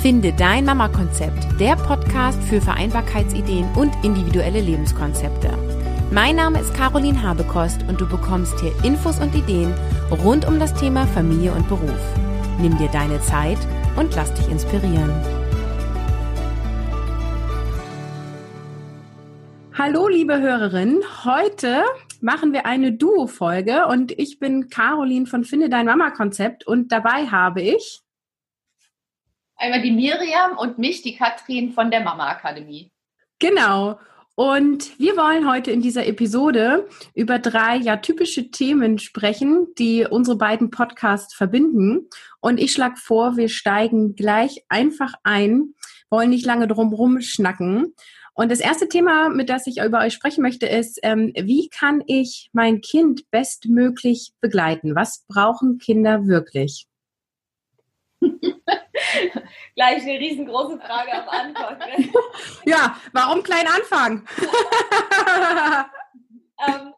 Finde dein Mama-Konzept, der Podcast für Vereinbarkeitsideen und individuelle Lebenskonzepte. Mein Name ist Caroline Habekost und du bekommst hier Infos und Ideen rund um das Thema Familie und Beruf. Nimm dir deine Zeit und lass dich inspirieren. Hallo, liebe Hörerinnen. Heute machen wir eine Duo-Folge und ich bin Caroline von Finde dein Mama-Konzept und dabei habe ich Einmal die Miriam und mich, die Katrin von der Mama Akademie. Genau. Und wir wollen heute in dieser Episode über drei ja typische Themen sprechen, die unsere beiden Podcasts verbinden. Und ich schlage vor, wir steigen gleich einfach ein, wollen nicht lange drum schnacken. Und das erste Thema, mit das ich über euch sprechen möchte, ist, ähm, wie kann ich mein Kind bestmöglich begleiten? Was brauchen Kinder wirklich? Gleich eine riesengroße Frage am Anfang. Ne? ja, warum klein anfangen? ähm,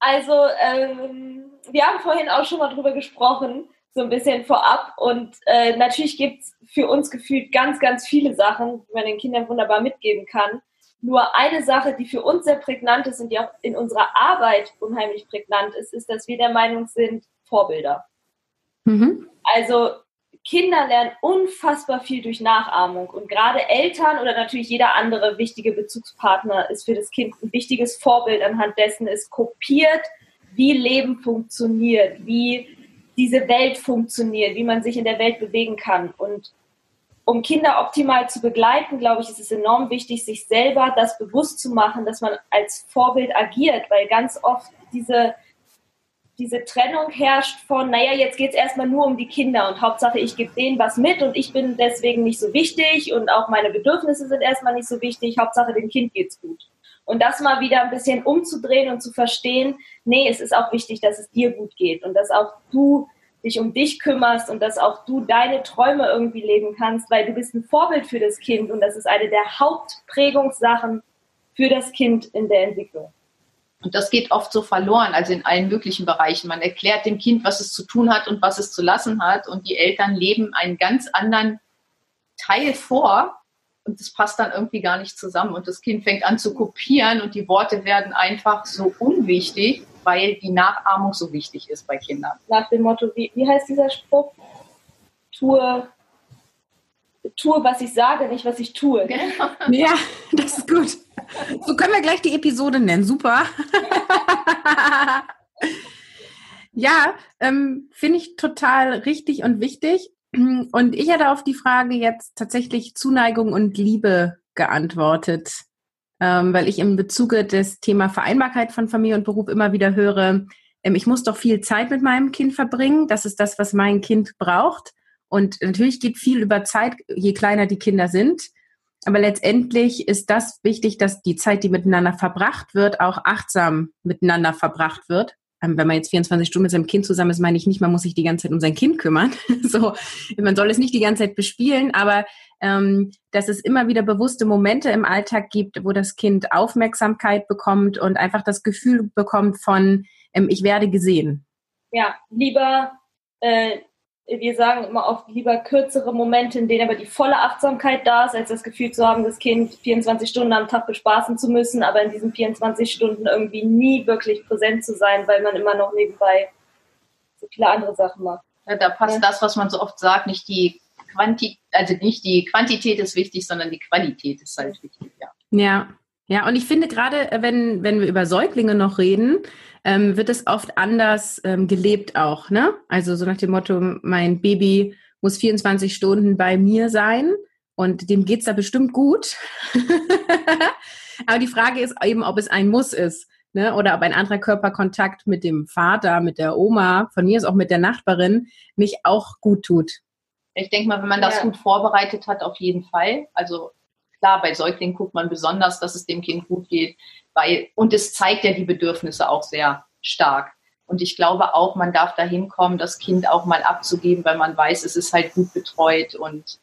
also, ähm, wir haben vorhin auch schon mal drüber gesprochen, so ein bisschen vorab. Und äh, natürlich gibt es für uns gefühlt ganz, ganz viele Sachen, die man den Kindern wunderbar mitgeben kann. Nur eine Sache, die für uns sehr prägnant ist und die auch in unserer Arbeit unheimlich prägnant ist, ist, dass wir der Meinung sind, Vorbilder. Mhm. Also Kinder lernen unfassbar viel durch Nachahmung und gerade Eltern oder natürlich jeder andere wichtige Bezugspartner ist für das Kind ein wichtiges Vorbild anhand dessen es kopiert, wie Leben funktioniert, wie diese Welt funktioniert, wie man sich in der Welt bewegen kann. Und um Kinder optimal zu begleiten, glaube ich, ist es enorm wichtig, sich selber das bewusst zu machen, dass man als Vorbild agiert, weil ganz oft diese diese Trennung herrscht von, naja, jetzt geht es erstmal nur um die Kinder und Hauptsache ich gebe denen was mit und ich bin deswegen nicht so wichtig und auch meine Bedürfnisse sind erstmal nicht so wichtig, Hauptsache dem Kind geht's gut. Und das mal wieder ein bisschen umzudrehen und zu verstehen, nee, es ist auch wichtig, dass es dir gut geht und dass auch du dich um dich kümmerst und dass auch du deine Träume irgendwie leben kannst, weil du bist ein Vorbild für das Kind und das ist eine der Hauptprägungssachen für das Kind in der Entwicklung. Und das geht oft so verloren, also in allen möglichen Bereichen. Man erklärt dem Kind, was es zu tun hat und was es zu lassen hat. Und die Eltern leben einen ganz anderen Teil vor. Und das passt dann irgendwie gar nicht zusammen. Und das Kind fängt an zu kopieren und die Worte werden einfach so unwichtig, weil die Nachahmung so wichtig ist bei Kindern. Nach dem Motto, wie, wie heißt dieser Spruch? Tue, tue, was ich sage, nicht was ich tue. Genau. Ja, das ist gut. So können wir gleich die Episode nennen. Super. ja, ähm, finde ich total richtig und wichtig. Und ich hatte auf die Frage jetzt tatsächlich Zuneigung und Liebe geantwortet, ähm, weil ich im Bezuge des Thema Vereinbarkeit von Familie und Beruf immer wieder höre, ähm, ich muss doch viel Zeit mit meinem Kind verbringen. Das ist das, was mein Kind braucht. Und natürlich geht viel über Zeit, je kleiner die Kinder sind. Aber letztendlich ist das wichtig, dass die Zeit, die miteinander verbracht wird, auch achtsam miteinander verbracht wird. Ähm, wenn man jetzt 24 Stunden mit seinem Kind zusammen ist, meine ich nicht, man muss sich die ganze Zeit um sein Kind kümmern. so, man soll es nicht die ganze Zeit bespielen, aber ähm, dass es immer wieder bewusste Momente im Alltag gibt, wo das Kind Aufmerksamkeit bekommt und einfach das Gefühl bekommt von, ähm, ich werde gesehen. Ja, lieber äh, wir sagen immer oft lieber kürzere Momente, in denen aber die volle Achtsamkeit da ist, als das Gefühl zu haben, das Kind 24 Stunden am Tag bespaßen zu müssen, aber in diesen 24 Stunden irgendwie nie wirklich präsent zu sein, weil man immer noch nebenbei so viele andere Sachen macht. Ja, da passt ja. das, was man so oft sagt, nicht die Quantität, also nicht die Quantität ist wichtig, sondern die Qualität ist halt wichtig, ja. Ja, ja, und ich finde gerade, äh, wenn, wenn wir über Säuglinge noch reden, ähm, wird es oft anders ähm, gelebt auch, ne? Also so nach dem Motto, mein Baby muss 24 Stunden bei mir sein und dem geht's da bestimmt gut. Aber die Frage ist eben, ob es ein Muss ist. Ne? Oder ob ein anderer Körperkontakt mit dem Vater, mit der Oma, von mir ist auch mit der Nachbarin, nicht auch gut tut. Ich denke mal, wenn man das ja. gut vorbereitet hat, auf jeden Fall. Also klar, bei Säuglingen guckt man besonders, dass es dem Kind gut geht, weil, und es zeigt ja die Bedürfnisse auch sehr stark. Und ich glaube auch, man darf dahin kommen, das Kind auch mal abzugeben, weil man weiß, es ist halt gut betreut und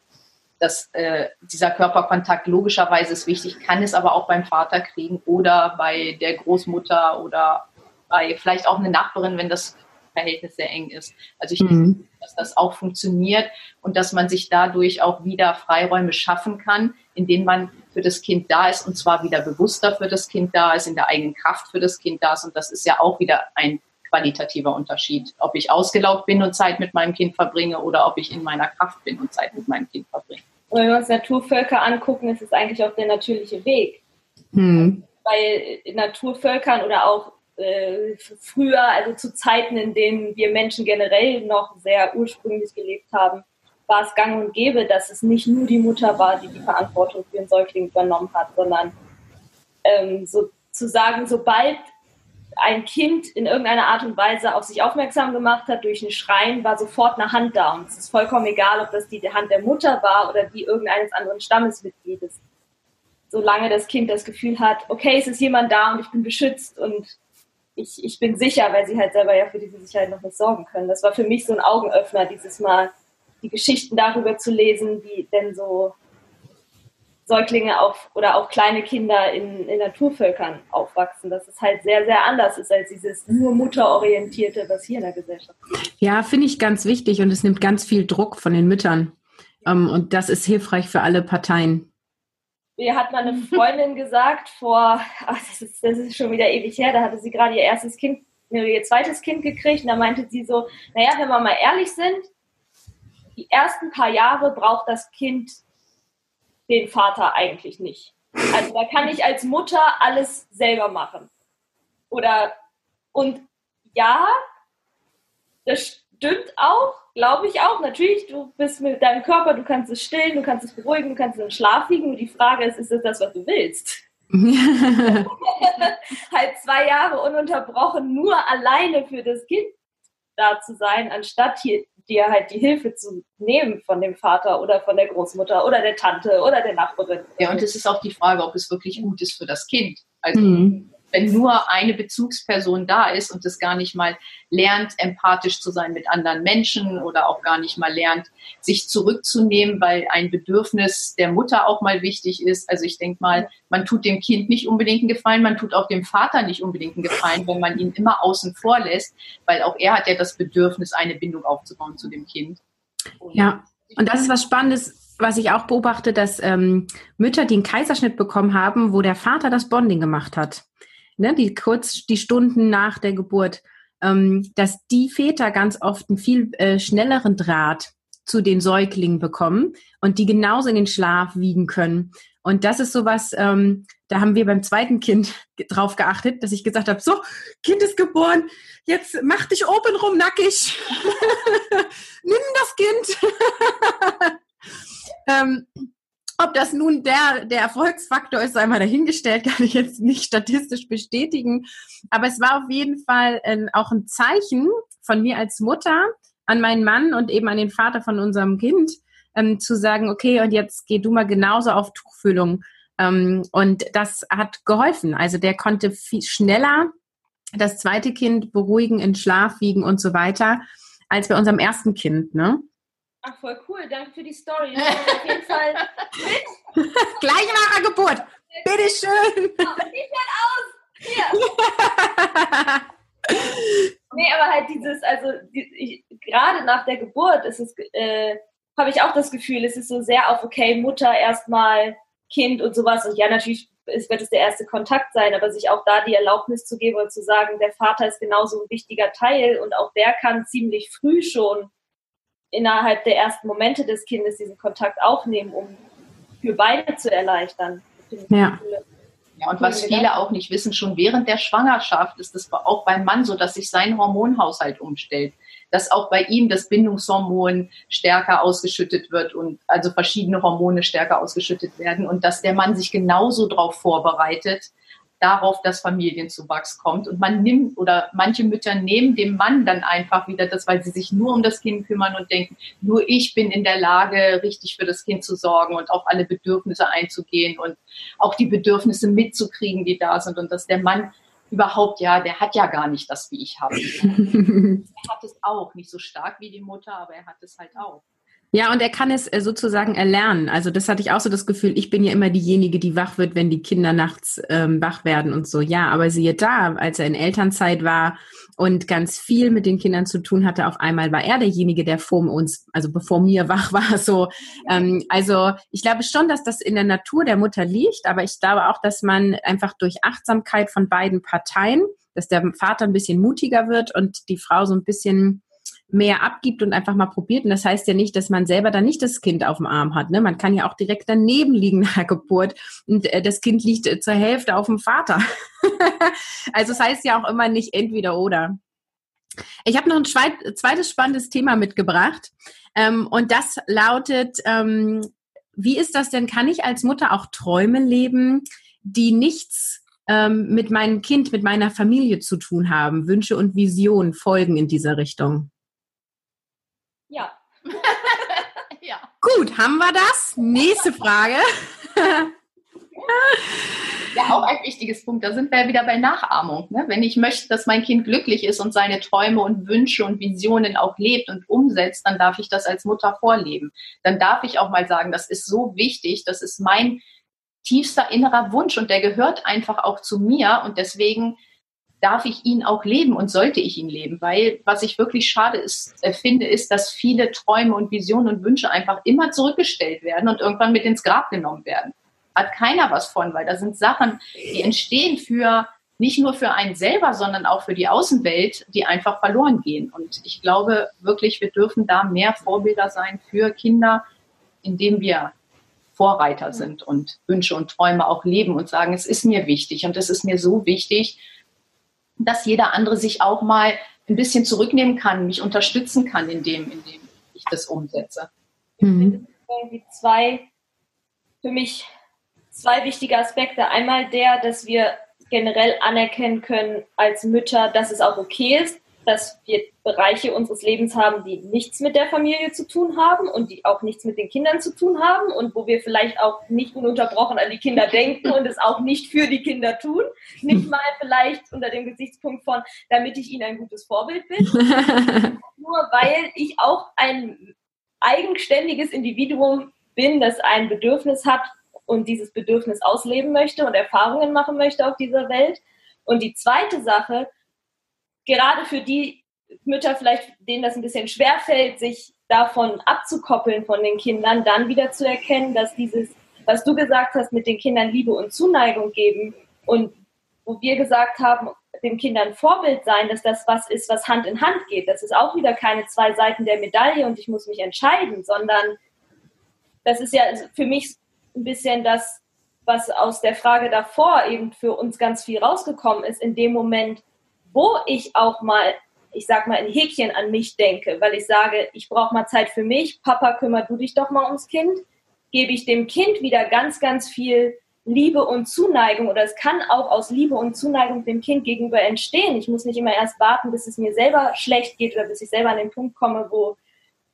dass äh, dieser Körperkontakt logischerweise ist wichtig, kann es aber auch beim Vater kriegen oder bei der Großmutter oder bei vielleicht auch eine Nachbarin, wenn das Verhältnis sehr eng ist. Also ich mhm. denke, dass das auch funktioniert und dass man sich dadurch auch wieder Freiräume schaffen kann, in denen man für das Kind da ist und zwar wieder bewusster für das Kind da ist, in der eigenen Kraft für das Kind da ist. Und das ist ja auch wieder ein qualitativer Unterschied, ob ich ausgelaugt bin und Zeit mit meinem Kind verbringe oder ob ich in meiner Kraft bin und Zeit mit meinem Kind verbringe. Und wenn wir uns Naturvölker angucken, ist es eigentlich auch der natürliche Weg. Hm. Bei Naturvölkern oder auch äh, früher, also zu Zeiten, in denen wir Menschen generell noch sehr ursprünglich gelebt haben, war es gang und gäbe, dass es nicht nur die Mutter war, die die Verantwortung für den Säugling übernommen hat, sondern ähm, sozusagen, sobald ein Kind in irgendeiner Art und Weise auf sich aufmerksam gemacht hat durch ein Schreien, war sofort eine Hand da. Und es ist vollkommen egal, ob das die Hand der Mutter war oder die irgendeines anderen Stammesmitgliedes. Solange das Kind das Gefühl hat, okay, es ist jemand da und ich bin beschützt und ich, ich bin sicher, weil sie halt selber ja für diese Sicherheit noch nicht sorgen können. Das war für mich so ein Augenöffner, dieses Mal die Geschichten darüber zu lesen, wie denn so Säuglinge auf, oder auch kleine Kinder in, in Naturvölkern aufwachsen, dass es halt sehr, sehr anders ist als dieses nur mutterorientierte, was hier in der Gesellschaft ist. Ja, finde ich ganz wichtig und es nimmt ganz viel Druck von den Müttern. Ähm, und das ist hilfreich für alle Parteien. Mir hat meine Freundin gesagt, vor, ach, das, ist, das ist schon wieder ewig her, da hatte sie gerade ihr erstes Kind, ihr zweites Kind gekriegt und da meinte sie so, naja, wenn wir mal ehrlich sind, die ersten paar Jahre braucht das Kind den Vater eigentlich nicht. Also da kann ich als Mutter alles selber machen. Oder und ja, das stimmt auch, glaube ich auch. Natürlich, du bist mit deinem Körper, du kannst es stillen, du kannst es beruhigen, du kannst es in Schlaf wiegen. Nur die Frage ist, ist das das, was du willst? halt zwei Jahre ununterbrochen nur alleine für das Kind da zu sein, anstatt hier dir halt die Hilfe zu nehmen von dem Vater oder von der Großmutter oder der Tante oder der Nachbarin. Ja, und es ist auch die Frage, ob es wirklich gut ist für das Kind. Also mhm wenn nur eine Bezugsperson da ist und das gar nicht mal lernt, empathisch zu sein mit anderen Menschen oder auch gar nicht mal lernt, sich zurückzunehmen, weil ein Bedürfnis der Mutter auch mal wichtig ist. Also ich denke mal, man tut dem Kind nicht unbedingt einen Gefallen, man tut auch dem Vater nicht unbedingt einen Gefallen, wenn man ihn immer außen vor lässt, weil auch er hat ja das Bedürfnis, eine Bindung aufzubauen zu dem Kind. Und ja, und das ist was Spannendes, was ich auch beobachte, dass ähm, Mütter, die einen Kaiserschnitt bekommen haben, wo der Vater das Bonding gemacht hat ne, die kurz die Stunden nach der Geburt, ähm, dass die Väter ganz oft einen viel äh, schnelleren Draht zu den Säuglingen bekommen und die genauso in den Schlaf wiegen können. Und das ist sowas, ähm, da haben wir beim zweiten Kind drauf geachtet, dass ich gesagt habe, so, Kind ist geboren, jetzt mach dich obenrum nackig. Nimm das Kind. ähm, ob das nun der, der Erfolgsfaktor ist, sei mal dahingestellt, kann ich jetzt nicht statistisch bestätigen. Aber es war auf jeden Fall äh, auch ein Zeichen von mir als Mutter an meinen Mann und eben an den Vater von unserem Kind, ähm, zu sagen, okay, und jetzt geh du mal genauso auf Tuchfühlung. Ähm, und das hat geholfen. Also der konnte viel schneller das zweite Kind beruhigen, in Schlaf wiegen und so weiter, als bei unserem ersten Kind. Ne? Ach, voll cool. Danke für die Story. Ich auf jeden Fall mit. Gleich nach der Geburt. Bitte schön. Aber die fährt aus. Hier. nee, aber halt dieses, also die, ich, gerade nach der Geburt ist es, äh, habe ich auch das Gefühl, es ist so sehr auf, okay, Mutter erstmal, Kind und sowas. Und ja, natürlich ist, wird es der erste Kontakt sein, aber sich auch da die Erlaubnis zu geben und zu sagen, der Vater ist genauso ein wichtiger Teil und auch der kann ziemlich früh schon innerhalb der ersten Momente des Kindes diesen Kontakt aufnehmen, um für beide zu erleichtern. Ja. Ja, und was viele auch nicht wissen, schon während der Schwangerschaft ist es auch beim Mann so, dass sich sein Hormonhaushalt umstellt. Dass auch bei ihm das Bindungshormon stärker ausgeschüttet wird und also verschiedene Hormone stärker ausgeschüttet werden und dass der Mann sich genauso darauf vorbereitet, darauf, dass Familienzuwachs kommt. Und man nimmt oder manche Mütter nehmen dem Mann dann einfach wieder das, weil sie sich nur um das Kind kümmern und denken, nur ich bin in der Lage, richtig für das Kind zu sorgen und auf alle Bedürfnisse einzugehen und auch die Bedürfnisse mitzukriegen, die da sind. Und dass der Mann überhaupt, ja, der hat ja gar nicht das, wie ich habe. er hat es auch, nicht so stark wie die Mutter, aber er hat es halt auch. Ja, und er kann es äh, sozusagen erlernen. Also das hatte ich auch so das Gefühl, ich bin ja immer diejenige, die wach wird, wenn die Kinder nachts ähm, wach werden und so. Ja, aber siehe da, als er in Elternzeit war und ganz viel mit den Kindern zu tun hatte, auf einmal war er derjenige, der vor uns, also bevor mir wach war. So, ähm, also ich glaube schon, dass das in der Natur der Mutter liegt, aber ich glaube auch, dass man einfach durch Achtsamkeit von beiden Parteien, dass der Vater ein bisschen mutiger wird und die Frau so ein bisschen mehr abgibt und einfach mal probiert. Und das heißt ja nicht, dass man selber dann nicht das Kind auf dem Arm hat. Ne? Man kann ja auch direkt daneben liegen nach Geburt und äh, das Kind liegt äh, zur Hälfte auf dem Vater. also es heißt ja auch immer nicht entweder oder. Ich habe noch ein zweites spannendes Thema mitgebracht ähm, und das lautet, ähm, wie ist das denn, kann ich als Mutter auch Träume leben, die nichts ähm, mit meinem Kind, mit meiner Familie zu tun haben? Wünsche und Visionen folgen in dieser Richtung. Ja. ja. Gut, haben wir das? Nächste Frage. ja, auch ein wichtiges Punkt. Da sind wir wieder bei Nachahmung. Ne? Wenn ich möchte, dass mein Kind glücklich ist und seine Träume und Wünsche und Visionen auch lebt und umsetzt, dann darf ich das als Mutter vorleben. Dann darf ich auch mal sagen, das ist so wichtig, das ist mein tiefster innerer Wunsch und der gehört einfach auch zu mir und deswegen darf ich ihn auch leben und sollte ich ihn leben? Weil was ich wirklich schade ist, äh, finde, ist, dass viele Träume und Visionen und Wünsche einfach immer zurückgestellt werden und irgendwann mit ins Grab genommen werden. Hat keiner was von, weil da sind Sachen, die entstehen für nicht nur für einen selber, sondern auch für die Außenwelt, die einfach verloren gehen. Und ich glaube wirklich, wir dürfen da mehr Vorbilder sein für Kinder, indem wir Vorreiter sind und Wünsche und Träume auch leben und sagen, es ist mir wichtig und es ist mir so wichtig, dass jeder andere sich auch mal ein bisschen zurücknehmen kann, mich unterstützen kann in dem, in dem ich das umsetze. Mhm. Irgendwie zwei, für mich zwei wichtige Aspekte. Einmal der, dass wir generell anerkennen können als Mütter, dass es auch okay ist, dass wir Bereiche unseres Lebens haben, die nichts mit der Familie zu tun haben und die auch nichts mit den Kindern zu tun haben und wo wir vielleicht auch nicht ununterbrochen an die Kinder denken und es auch nicht für die Kinder tun. Nicht mal vielleicht unter dem Gesichtspunkt von, damit ich ihnen ein gutes Vorbild bin. Nur weil ich auch ein eigenständiges Individuum bin, das ein Bedürfnis hat und dieses Bedürfnis ausleben möchte und Erfahrungen machen möchte auf dieser Welt. Und die zweite Sache, gerade für die Mütter vielleicht, denen das ein bisschen schwer fällt, sich davon abzukoppeln von den Kindern, dann wieder zu erkennen, dass dieses, was du gesagt hast, mit den Kindern Liebe und Zuneigung geben und wo wir gesagt haben, den Kindern Vorbild sein, dass das was ist, was Hand in Hand geht. Das ist auch wieder keine zwei Seiten der Medaille und ich muss mich entscheiden, sondern das ist ja für mich ein bisschen das, was aus der Frage davor eben für uns ganz viel rausgekommen ist. In dem Moment, wo ich auch mal, ich sag mal, ein Häkchen an mich denke, weil ich sage, ich brauche mal Zeit für mich, Papa, kümmer du dich doch mal ums Kind, gebe ich dem Kind wieder ganz, ganz viel Liebe und Zuneigung. Oder es kann auch aus Liebe und Zuneigung dem Kind gegenüber entstehen. Ich muss nicht immer erst warten, bis es mir selber schlecht geht oder bis ich selber an den Punkt komme, wo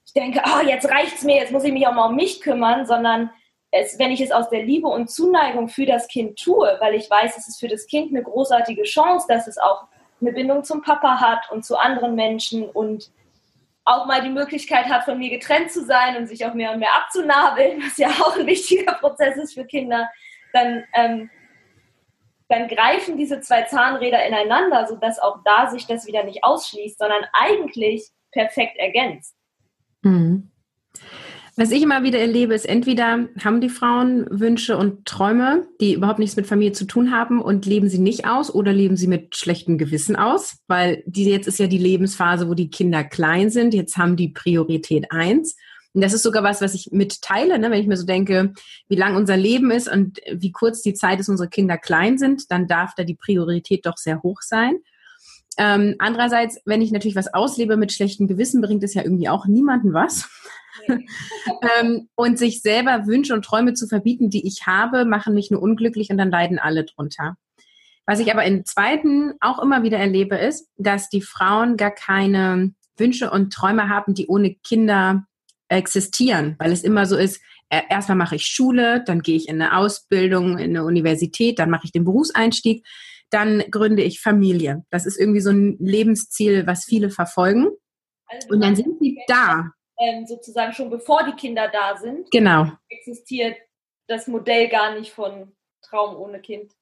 ich denke, oh, jetzt reicht's mir, jetzt muss ich mich auch mal um mich kümmern, sondern es, wenn ich es aus der Liebe und Zuneigung für das Kind tue, weil ich weiß, es ist für das Kind eine großartige Chance, dass es auch eine Bindung zum Papa hat und zu anderen Menschen und auch mal die Möglichkeit hat, von mir getrennt zu sein und sich auch mehr und mehr abzunabeln, was ja auch ein wichtiger Prozess ist für Kinder, dann, ähm, dann greifen diese zwei Zahnräder ineinander, sodass auch da sich das wieder nicht ausschließt, sondern eigentlich perfekt ergänzt. Mhm. Was ich immer wieder erlebe, ist entweder haben die Frauen Wünsche und Träume, die überhaupt nichts mit Familie zu tun haben und leben sie nicht aus oder leben sie mit schlechtem Gewissen aus, weil die, jetzt ist ja die Lebensphase, wo die Kinder klein sind. Jetzt haben die Priorität eins. Und das ist sogar was, was ich mitteile, ne? wenn ich mir so denke, wie lang unser Leben ist und wie kurz die Zeit ist, unsere Kinder klein sind, dann darf da die Priorität doch sehr hoch sein. Ähm, andererseits, wenn ich natürlich was auslebe mit schlechtem Gewissen, bringt es ja irgendwie auch niemanden was. ähm, und sich selber Wünsche und Träume zu verbieten, die ich habe, machen mich nur unglücklich und dann leiden alle drunter. Was ich aber im zweiten auch immer wieder erlebe, ist, dass die Frauen gar keine Wünsche und Träume haben, die ohne Kinder existieren, weil es immer so ist, äh, erstmal mache ich Schule, dann gehe ich in eine Ausbildung, in eine Universität, dann mache ich den Berufseinstieg, dann gründe ich Familie. Das ist irgendwie so ein Lebensziel, was viele verfolgen. Also und dann sind sie da ähm, sozusagen schon bevor die Kinder da sind, Genau. existiert das Modell gar nicht von Traum ohne Kind.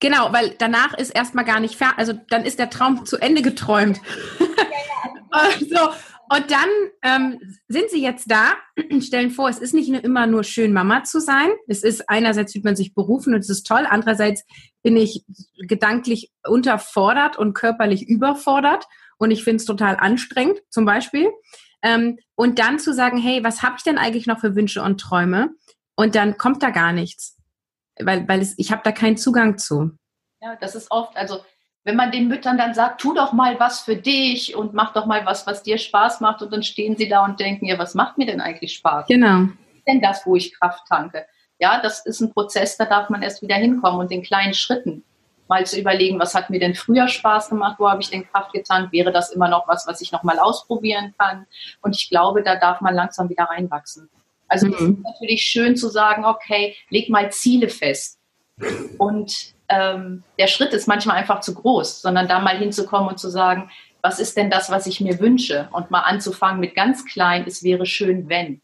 Genau, weil danach ist erstmal gar nicht fertig, also dann ist der Traum zu Ende geträumt. so, und dann ähm, sind sie jetzt da, stellen vor, es ist nicht nur immer nur schön, Mama zu sein. Es ist einerseits fühlt man sich berufen und es ist toll, andererseits bin ich gedanklich unterfordert und körperlich überfordert und ich finde es total anstrengend, zum Beispiel. Ähm, und dann zu sagen, hey, was habe ich denn eigentlich noch für Wünsche und Träume? Und dann kommt da gar nichts, weil, weil es, ich habe da keinen Zugang zu. Ja, das ist oft, also wenn man den Müttern dann sagt, tu doch mal was für dich und mach doch mal was, was dir Spaß macht und dann stehen sie da und denken, ja, was macht mir denn eigentlich Spaß? Genau. denn das, wo ich Kraft tanke? Ja, das ist ein Prozess, da darf man erst wieder hinkommen und in kleinen Schritten mal zu überlegen, was hat mir denn früher Spaß gemacht, wo habe ich denn Kraft getankt, wäre das immer noch was, was ich noch mal ausprobieren kann? Und ich glaube, da darf man langsam wieder reinwachsen. Also es Mhm. ist natürlich schön zu sagen, okay, leg mal Ziele fest. Und ähm, der Schritt ist manchmal einfach zu groß, sondern da mal hinzukommen und zu sagen, was ist denn das, was ich mir wünsche? Und mal anzufangen mit ganz klein, es wäre schön, wenn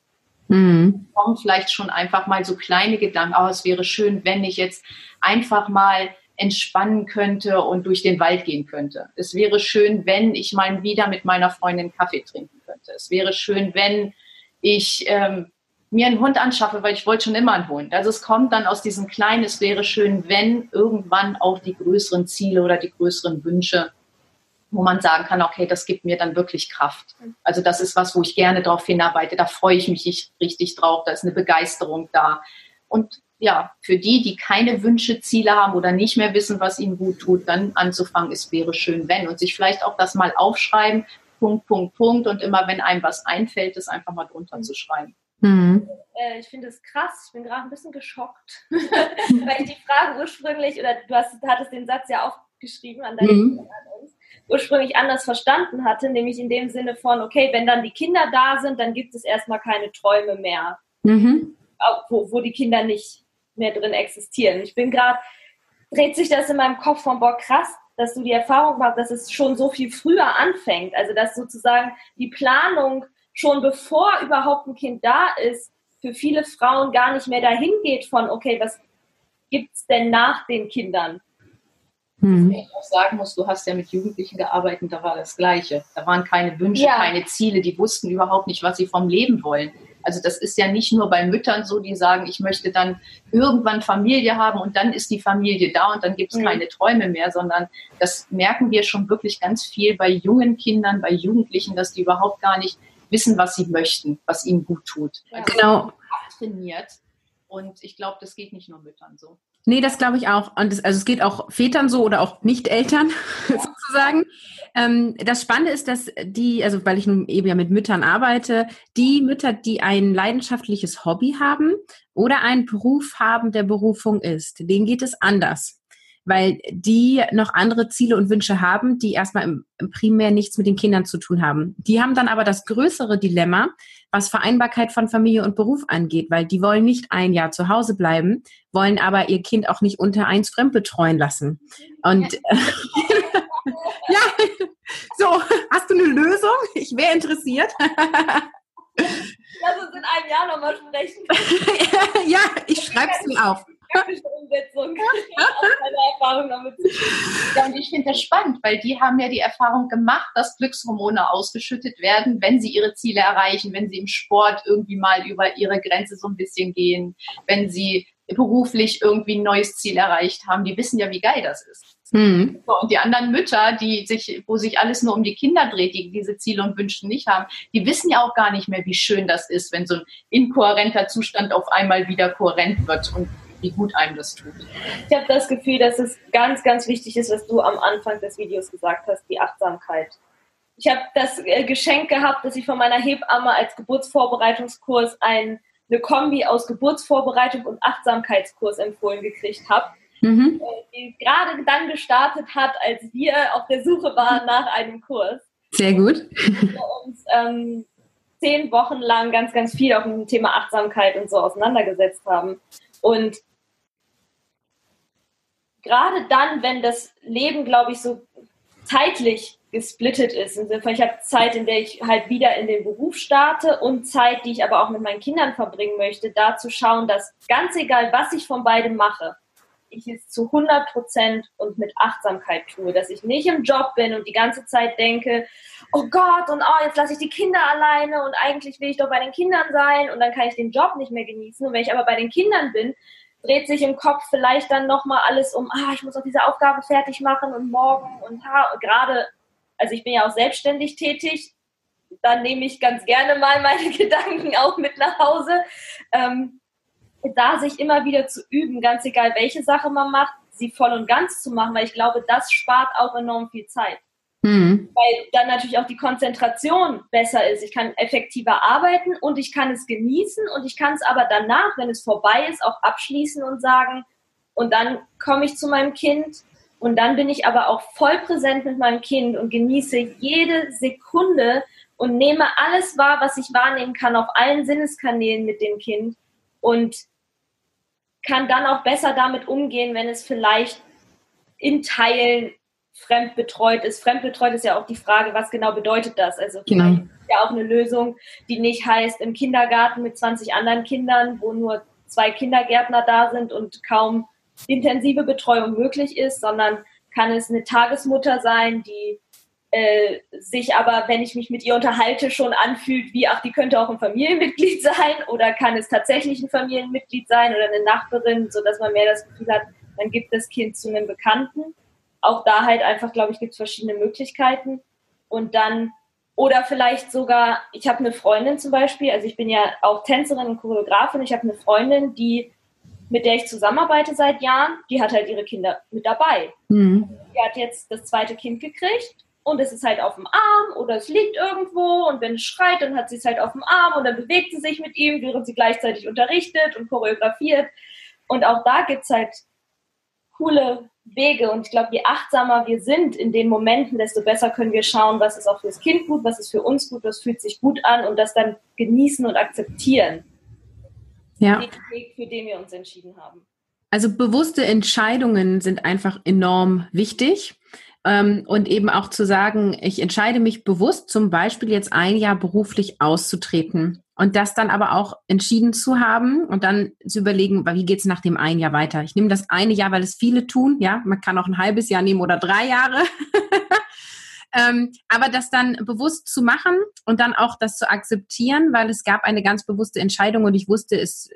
Mhm. kommen vielleicht schon einfach mal so kleine Gedanken, oh, es wäre schön, wenn ich jetzt einfach mal entspannen könnte und durch den Wald gehen könnte. Es wäre schön, wenn ich mal wieder mit meiner Freundin Kaffee trinken könnte. Es wäre schön, wenn ich ähm, mir einen Hund anschaffe, weil ich wollte schon immer einen Hund. Also es kommt dann aus diesem kleinen, es wäre schön, wenn irgendwann auch die größeren Ziele oder die größeren Wünsche, wo man sagen kann, okay, das gibt mir dann wirklich Kraft. Also das ist was, wo ich gerne drauf hinarbeite. Da freue ich mich richtig drauf. Da ist eine Begeisterung da. Und ja, für die, die keine Wünsche, Ziele haben oder nicht mehr wissen, was ihnen gut tut, dann anzufangen, es wäre schön, wenn. Und sich vielleicht auch das mal aufschreiben, Punkt, Punkt, Punkt. Und immer, wenn einem was einfällt, das einfach mal drunter zu schreiben. Mhm. Äh, ich finde es krass, ich bin gerade ein bisschen geschockt, weil ich die Frage ursprünglich, oder du hast, hattest den Satz ja aufgeschrieben an deine Mhm. an uns, ursprünglich anders verstanden hatte, nämlich in dem Sinne von, okay, wenn dann die Kinder da sind, dann gibt es erstmal keine Träume mehr, Mhm. wo, wo die Kinder nicht mehr drin existieren. Ich bin gerade, dreht sich das in meinem Kopf von, boah, krass, dass du die Erfahrung machst, dass es schon so viel früher anfängt. Also, dass sozusagen die Planung schon bevor überhaupt ein Kind da ist, für viele Frauen gar nicht mehr dahin geht von, okay, was gibt's denn nach den Kindern? Mhm. Ich auch sagen muss, du hast ja mit Jugendlichen gearbeitet, da war das Gleiche. Da waren keine Wünsche, Ja. keine Ziele, die wussten überhaupt nicht, was sie vom Leben wollen. Also das ist ja nicht nur bei Müttern so, die sagen, ich möchte dann irgendwann Familie haben und dann ist die Familie da und dann gibt es Mhm. keine Träume mehr, sondern das merken wir schon wirklich ganz viel bei jungen Kindern, bei Jugendlichen, dass die überhaupt gar nicht wissen, was sie möchten, was ihnen gut tut. Ja. Also Genau. trainiert. Und ich glaube, das geht nicht nur Müttern so. Nee, das glaube ich auch. Und das, also es geht auch Vätern so oder auch Nicht-Eltern sozusagen. Ähm, das Spannende ist, dass die, also weil ich nun eben ja mit Müttern arbeite, die Mütter, die ein leidenschaftliches Hobby haben oder einen Beruf haben, der Berufung ist, denen geht es anders. Weil die noch andere Ziele und Wünsche haben, die erstmal im, im primär nichts mit den Kindern zu tun haben. Die haben dann aber das größere Dilemma, was Vereinbarkeit von Familie und Beruf angeht, weil die wollen nicht ein Jahr zu Hause bleiben, wollen aber ihr Kind auch nicht unter eins fremdbetreuen lassen. Und äh, ja, so, hast du eine Lösung? Ich wäre interessiert. Lass uns in einem Jahr nochmal sprechen. ja, ich schreibe es mir auf. Praktische Umsetzung. Aus meiner Erfahrung damit. Ja, und ich finde das spannend, weil die haben ja die Erfahrung gemacht, dass Glückshormone ausgeschüttet werden, wenn sie ihre Ziele erreichen, wenn sie im Sport irgendwie mal über ihre Grenze so ein bisschen gehen, wenn sie beruflich irgendwie ein neues Ziel erreicht haben. Die wissen ja, wie geil das ist. Hm. So, Und die anderen Mütter, die sich, wo sich alles nur um die Kinder dreht, die diese Ziele und Wünsche nicht haben, die wissen ja auch gar nicht mehr, wie schön das ist, wenn so ein inkohärenter Zustand auf einmal wieder kohärent wird und wie gut einem das tut. Ich habe das Gefühl, dass es ganz, ganz wichtig ist, was du am Anfang des Videos gesagt hast, die Achtsamkeit. Ich habe das äh, Geschenk gehabt, dass ich von meiner Hebamme als Geburtsvorbereitungskurs ein, eine Kombi aus Geburtsvorbereitung und Achtsamkeitskurs empfohlen gekriegt habe, Mhm. die gerade dann gestartet hat, als wir auf der Suche waren nach einem Kurs. Sehr gut. wir uns ähm, zehn Wochen lang ganz, ganz viel auf dem Thema Achtsamkeit und so auseinandergesetzt haben. Und gerade dann, wenn das Leben, glaube ich, so zeitlich gesplittet ist. Ich habe Zeit, in der ich halt wieder in den Beruf starte und Zeit, die ich aber auch mit meinen Kindern verbringen möchte, da zu schauen, dass ganz egal, was ich von beidem mache, ich es zu 100 Prozent und mit Achtsamkeit tue, dass ich nicht im Job bin und die ganze Zeit denke, oh Gott, und oh, jetzt lasse ich die Kinder alleine und eigentlich will ich doch bei den Kindern sein und dann kann ich den Job nicht mehr genießen. Und wenn ich aber bei den Kindern bin, dreht sich im Kopf vielleicht dann nochmal alles um, ah, ich muss auch diese Aufgabe fertig machen und morgen und ha, gerade, also ich bin ja auch selbstständig tätig, dann nehme ich ganz gerne mal meine Gedanken auch mit nach Hause. Ähm, da sich immer wieder zu üben, ganz egal welche Sache man macht, sie voll und ganz zu machen, weil ich glaube, das spart auch enorm viel Zeit. Mhm. Weil dann natürlich auch die Konzentration besser ist. Ich kann effektiver arbeiten und ich kann es genießen und ich kann es aber danach, wenn es vorbei ist, auch abschließen und sagen, und dann komme ich zu meinem Kind und dann bin ich aber auch voll präsent mit meinem Kind und genieße jede Sekunde und nehme alles wahr, was ich wahrnehmen kann auf allen Sinneskanälen mit dem Kind und kann dann auch besser damit umgehen, wenn es vielleicht in Teilen fremdbetreut ist. Fremdbetreut ist ja auch die Frage, was genau bedeutet das? Also genau. ja auch eine Lösung, die nicht heißt im Kindergarten mit 20 anderen Kindern, wo nur zwei Kindergärtner da sind und kaum intensive Betreuung möglich ist, sondern kann es eine Tagesmutter sein, die äh, sich aber, wenn ich mich mit ihr unterhalte, schon anfühlt, wie, ach, die könnte auch ein Familienmitglied sein oder kann es tatsächlich ein Familienmitglied sein oder eine Nachbarin, sodass man mehr das Gefühl hat, man gibt das Kind zu einem Bekannten. Auch da halt einfach, glaube ich, gibt es verschiedene Möglichkeiten. Und dann, oder vielleicht sogar, ich habe eine Freundin zum Beispiel, also ich bin ja auch Tänzerin und Choreografin, ich habe eine Freundin, die mit der ich zusammenarbeite seit Jahren, die hat halt ihre Kinder mit dabei. Mhm. Die hat jetzt das zweite Kind gekriegt und es ist halt auf dem Arm oder es liegt irgendwo und wenn es schreit, dann hat sie es halt auf dem Arm und dann bewegt sie sich mit ihm, während sie gleichzeitig unterrichtet und choreografiert. Und auch da gibt es halt coole Wege und ich glaube, je achtsamer wir sind in den Momenten, desto besser können wir schauen, was ist auch fürs Kind gut, was ist für uns gut, was fühlt sich gut an und das dann genießen und akzeptieren. Ja. Den Weg, für den wir uns entschieden haben. Also bewusste Entscheidungen sind einfach enorm wichtig. Ähm, und eben auch zu sagen, ich entscheide mich bewusst, zum Beispiel jetzt ein Jahr beruflich auszutreten und das dann aber auch entschieden zu haben und dann zu überlegen, wie geht es nach dem einen Jahr weiter. Ich nehme das eine Jahr, weil es viele tun, ja, man kann auch ein halbes Jahr nehmen oder drei Jahre. Ähm, aber das dann bewusst zu machen und dann auch das zu akzeptieren, weil es gab eine ganz bewusste Entscheidung und ich wusste, es,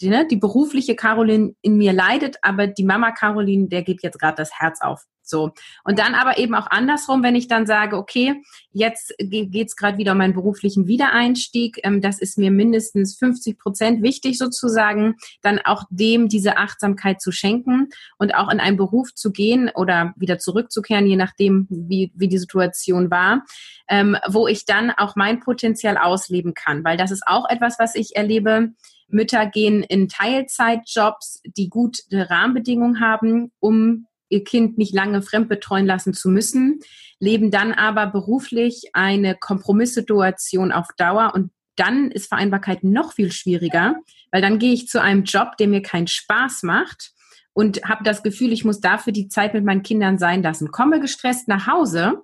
die, ne, die berufliche Caroline in mir leidet, aber die Mama Caroline, der geht jetzt gerade das Herz auf. So. Und dann aber eben auch andersrum, wenn ich dann sage, okay, jetzt geht es gerade wieder um meinen beruflichen Wiedereinstieg, ähm, das ist mir mindestens 50 Prozent wichtig sozusagen, dann auch dem diese Achtsamkeit zu schenken und auch in einen Beruf zu gehen oder wieder zurückzukehren, je nachdem, wie, wie die Situation war, ähm, wo ich dann auch mein Potenzial ausleben kann. Weil das ist auch etwas, was ich erlebe. Mütter gehen in Teilzeitjobs, die gute Rahmenbedingungen haben, um ihr Kind nicht lange fremdbetreuen lassen zu müssen, leben dann aber beruflich eine Kompromisssituation auf Dauer und dann ist Vereinbarkeit noch viel schwieriger, weil dann gehe ich zu einem Job, der mir keinen Spaß macht und habe das Gefühl, ich muss dafür die Zeit mit meinen Kindern sein lassen. Komme gestresst nach Hause,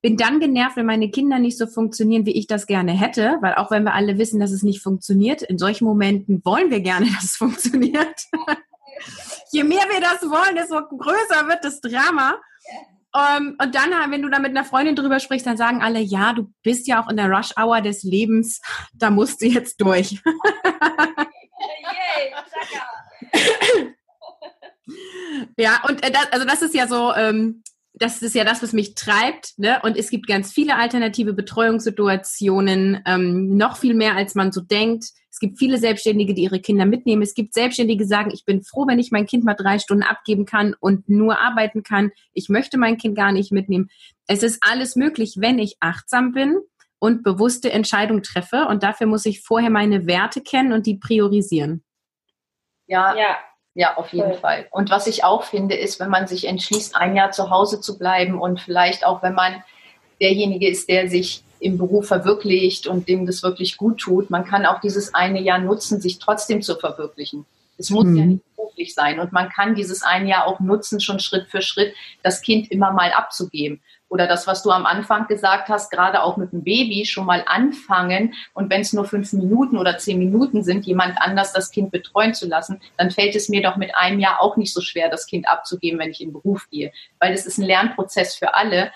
bin dann genervt, wenn meine Kinder nicht so funktionieren, wie ich das gerne hätte, weil auch wenn wir alle wissen, dass es nicht funktioniert, in solchen Momenten wollen wir gerne, dass es funktioniert je mehr wir das wollen, desto größer wird das Drama. Um, ähm, und dann, wenn du da mit einer Freundin drüber sprichst, dann sagen alle, ja, du bist ja auch in der Rush-Hour des Lebens, da musst du jetzt durch. ja, und äh, das, also das ist ja so, ähm, das ist ja das, was mich treibt. Ne? Und es gibt ganz viele alternative Betreuungssituationen, ähm, noch viel mehr, als man so denkt. Es gibt viele Selbstständige, die ihre Kinder mitnehmen. Es gibt Selbstständige, die sagen, ich bin froh, wenn ich mein Kind mal drei Stunden abgeben kann und nur arbeiten kann. Ich möchte mein Kind gar nicht mitnehmen. Es ist alles möglich, wenn ich achtsam bin und bewusste Entscheidungen treffe. Und dafür muss ich vorher meine Werte kennen und die priorisieren. Ja, ja. Ja, auf jeden cool. Fall. Und was ich auch finde, ist, wenn man sich entschließt, ein Jahr zu Hause zu bleiben und vielleicht auch, wenn man derjenige ist, der sich im Beruf verwirklicht und dem das wirklich gut tut, man kann auch dieses eine Jahr nutzen, sich trotzdem zu verwirklichen. Es muss mhm. ja nicht beruflich sein und man kann dieses eine Jahr auch nutzen, schon Schritt für Schritt das Kind immer mal abzugeben. Oder das, was du am Anfang gesagt hast, gerade auch mit dem Baby schon mal anfangen und wenn es nur fünf Minuten oder zehn Minuten sind, jemand anders das Kind betreuen zu lassen, dann fällt es mir doch mit einem Jahr auch nicht so schwer, das Kind abzugeben, wenn ich in den Beruf gehe. Weil das ist ein Lernprozess für alle.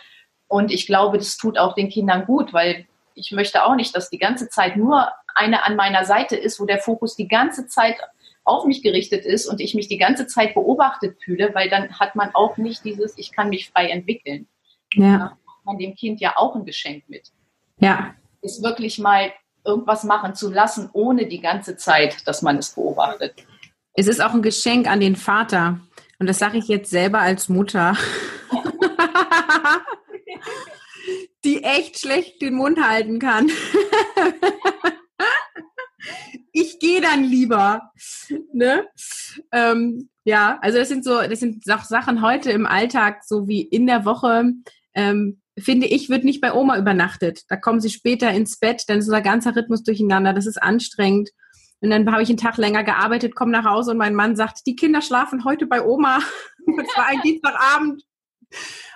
Und ich glaube, das tut auch den Kindern gut, weil ich möchte auch nicht, dass die ganze Zeit nur eine an meiner Seite ist, wo der Fokus die ganze Zeit auf mich gerichtet ist und ich mich die ganze Zeit beobachtet fühle, weil dann hat man auch nicht dieses, ich kann mich frei entwickeln. Ja. Da macht man dem Kind ja auch ein Geschenk mit. Ja. Ist wirklich mal irgendwas machen zu lassen, ohne die ganze Zeit, dass man es beobachtet. Es ist auch ein Geschenk an den Vater. Und das sage ich jetzt selber als Mutter. die echt schlecht den Mund halten kann. ich gehe dann lieber. Ne? Ähm, ja, also das sind so, das sind Sachen heute im Alltag, so wie in der Woche. Ähm, finde ich, wird nicht bei Oma übernachtet. Da kommen sie später ins Bett, dann ist unser ganzer Rhythmus durcheinander. Das ist anstrengend. Und dann habe ich einen Tag länger gearbeitet, komme nach Hause und mein Mann sagt, die Kinder schlafen heute bei Oma. Es war ein Dienstagabend.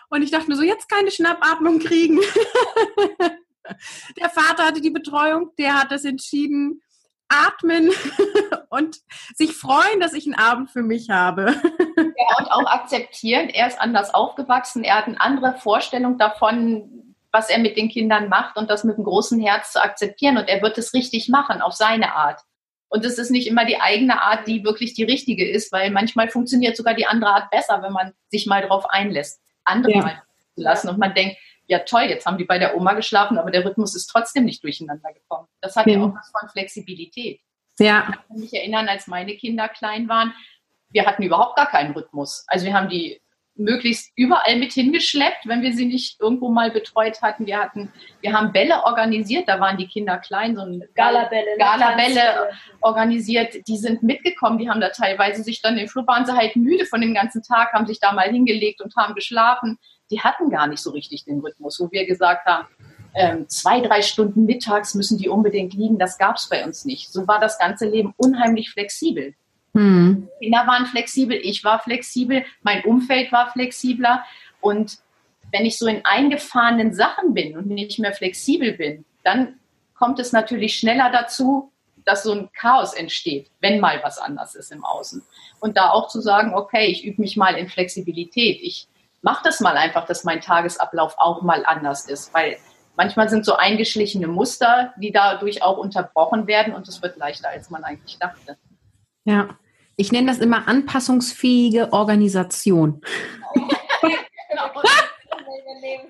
Und ich dachte mir so, jetzt keine Schnappatmung kriegen. der Vater hatte die Betreuung, der hat das entschieden. Atmen und sich freuen, dass ich einen Abend für mich habe. Ja, und auch akzeptieren, er ist anders aufgewachsen, er hat eine andere Vorstellung davon, was er mit den Kindern macht und das mit einem großen Herz zu akzeptieren. Und er wird es richtig machen, auf seine Art. Und es ist nicht immer die eigene Art, die wirklich die richtige ist, weil manchmal funktioniert sogar die andere Art besser, wenn man sich mal darauf einlässt andere ja. mal zu lassen. Und man denkt, ja toll, jetzt haben die bei der Oma geschlafen, aber der Rhythmus ist trotzdem nicht durcheinander gekommen. Das hat ja, ja auch was von Flexibilität. Ja. Ich kann mich erinnern, als meine Kinder klein waren, wir hatten überhaupt gar keinen Rhythmus. Also wir haben die möglichst überall mit hingeschleppt, wenn wir sie nicht irgendwo mal betreut hatten. Wir hatten, wir haben Bälle organisiert, da waren die Kinder klein, so ein Galabälle, Galabälle organisiert. Die sind mitgekommen, die haben da teilweise sich dann im Flur waren sie halt müde von dem ganzen Tag, haben sich da mal hingelegt und haben geschlafen. Die hatten gar nicht so richtig den Rhythmus, wo wir gesagt haben, ähm, zwei, drei Stunden mittags müssen die unbedingt liegen. Das gab es bei uns nicht. So war das ganze Leben unheimlich flexibel. Hm. Kinder waren flexibel, ich war flexibel, mein Umfeld war flexibler. Und wenn ich so in eingefahrenen Sachen bin und nicht mehr flexibel bin, dann kommt es natürlich schneller dazu, dass so ein Chaos entsteht, wenn mal was anders ist im Außen. Und da auch zu sagen, okay, ich übe mich mal in Flexibilität. Ich mache das mal einfach, dass mein Tagesablauf auch mal anders ist, weil manchmal sind so eingeschlichene Muster, die dadurch auch unterbrochen werden und es wird leichter, als man eigentlich dachte. Ja, ich nenne das immer anpassungsfähige Organisation.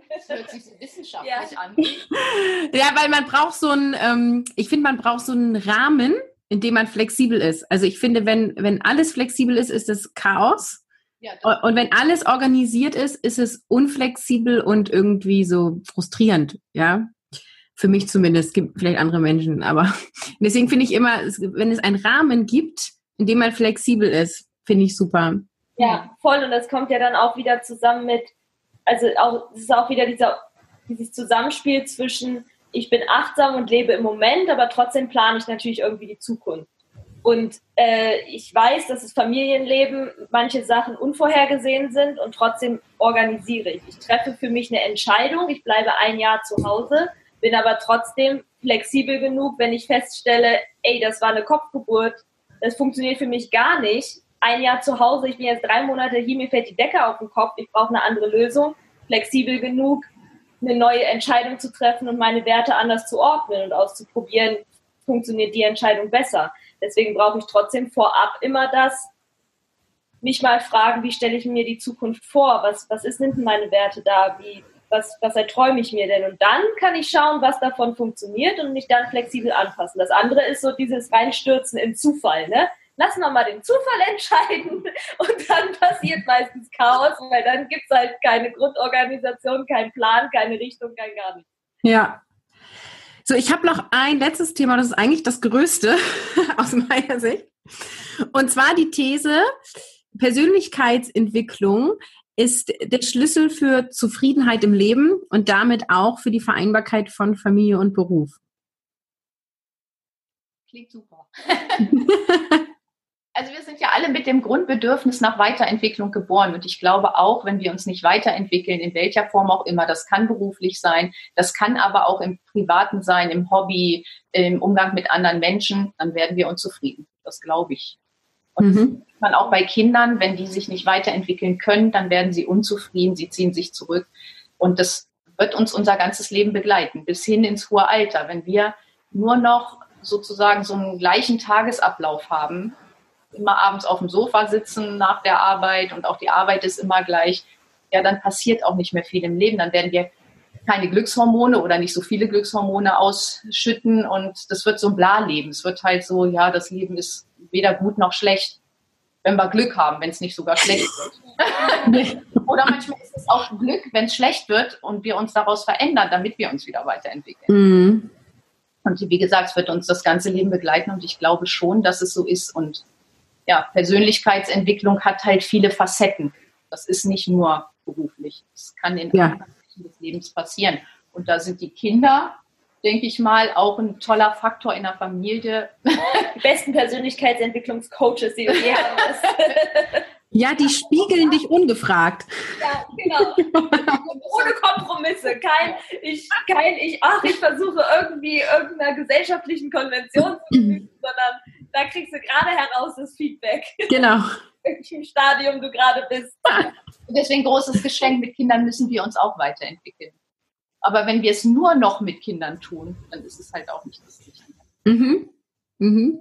Das hört sich so wissenschaftlich ja. an. Ja, weil man braucht so einen, ähm, ich finde, man braucht so einen Rahmen, in dem man flexibel ist. Also ich finde, wenn, wenn alles flexibel ist, ist es Chaos. Ja, und wenn alles organisiert ist, ist es unflexibel und irgendwie so frustrierend, ja. Für mich zumindest, gibt vielleicht andere Menschen, aber deswegen finde ich immer, wenn es einen Rahmen gibt, indem man flexibel ist. Finde ich super. Ja, voll. Und das kommt ja dann auch wieder zusammen mit, also auch, es ist auch wieder dieser, dieses Zusammenspiel zwischen, ich bin achtsam und lebe im Moment, aber trotzdem plane ich natürlich irgendwie die Zukunft. Und äh, ich weiß, dass das Familienleben manche Sachen unvorhergesehen sind und trotzdem organisiere ich. Ich treffe für mich eine Entscheidung, ich bleibe ein Jahr zu Hause, bin aber trotzdem flexibel genug, wenn ich feststelle, ey, das war eine Kopfgeburt, das funktioniert für mich gar nicht. Ein Jahr zu Hause, ich bin jetzt drei Monate hier, mir fällt die Decke auf den Kopf, ich brauche eine andere Lösung, flexibel genug, eine neue Entscheidung zu treffen und meine Werte anders zu ordnen und auszuprobieren, funktioniert die Entscheidung besser. Deswegen brauche ich trotzdem vorab immer das, mich mal fragen, wie stelle ich mir die Zukunft vor? Was, was ist, sind denn meine Werte da? Wie, was, was erträume ich mir denn? Und dann kann ich schauen, was davon funktioniert und mich dann flexibel anpassen. Das andere ist so dieses Reinstürzen in Zufall, ne? Lassen wir mal den Zufall entscheiden und dann passiert meistens Chaos, weil dann gibt es halt keine Grundorganisation, keinen Plan, keine Richtung, kein gar nichts. Ja, so, ich habe noch ein letztes Thema, das ist eigentlich das Größte aus meiner Sicht. Und zwar die These, Persönlichkeitsentwicklung ist der Schlüssel für Zufriedenheit im Leben und damit auch für die Vereinbarkeit von Familie und Beruf. Klingt super. Also wir sind ja alle mit dem Grundbedürfnis nach Weiterentwicklung geboren. Und ich glaube auch, wenn wir uns nicht weiterentwickeln, in welcher Form auch immer, das kann beruflich sein, das kann aber auch im Privaten sein, im Hobby, im Umgang mit anderen Menschen, dann werden wir unzufrieden. Das glaube ich. Und mhm. man auch bei Kindern, wenn die sich nicht weiterentwickeln können, dann werden sie unzufrieden, sie ziehen sich zurück. Und das wird uns unser ganzes Leben begleiten, bis hin ins hohe Alter. Wenn wir nur noch sozusagen so einen gleichen Tagesablauf haben, immer abends auf dem Sofa sitzen nach der Arbeit und auch die Arbeit ist immer gleich, ja, dann passiert auch nicht mehr viel im Leben. Dann werden wir keine Glückshormone oder nicht so viele Glückshormone ausschütten und das wird so ein Bla-Leben. Es wird halt so, ja, das Leben ist weder gut noch schlecht, wenn wir Glück haben, wenn es nicht sogar schlecht wird. oder manchmal ist es auch Glück, wenn es schlecht wird und wir uns daraus verändern, damit wir uns wieder weiterentwickeln. Mhm. Und wie gesagt, es wird uns das ganze Leben begleiten und ich glaube schon, dass es so ist und ja, Persönlichkeitsentwicklung hat halt viele Facetten. Das ist nicht nur beruflich. Es kann in ja. anderen Bereichen des Lebens passieren. Und da sind die Kinder, denke ich mal, auch ein toller Faktor in der Familie. Die besten Persönlichkeitsentwicklungscoaches, die wir je haben. Ja, die spiegeln dich ungefragt. Ja, genau. Ohne Kompromisse. Kein ich, kein ich, ach, ich versuche irgendwie irgendeiner gesellschaftlichen Konvention zu fügen, sondern da kriegst du gerade heraus das Feedback. Genau. In welchem Stadium du gerade bist. Und deswegen großes Geschenk, mit Kindern müssen wir uns auch weiterentwickeln. Aber wenn wir es nur noch mit Kindern tun, dann ist es halt auch nicht das Richtige. Mhm. Mhm.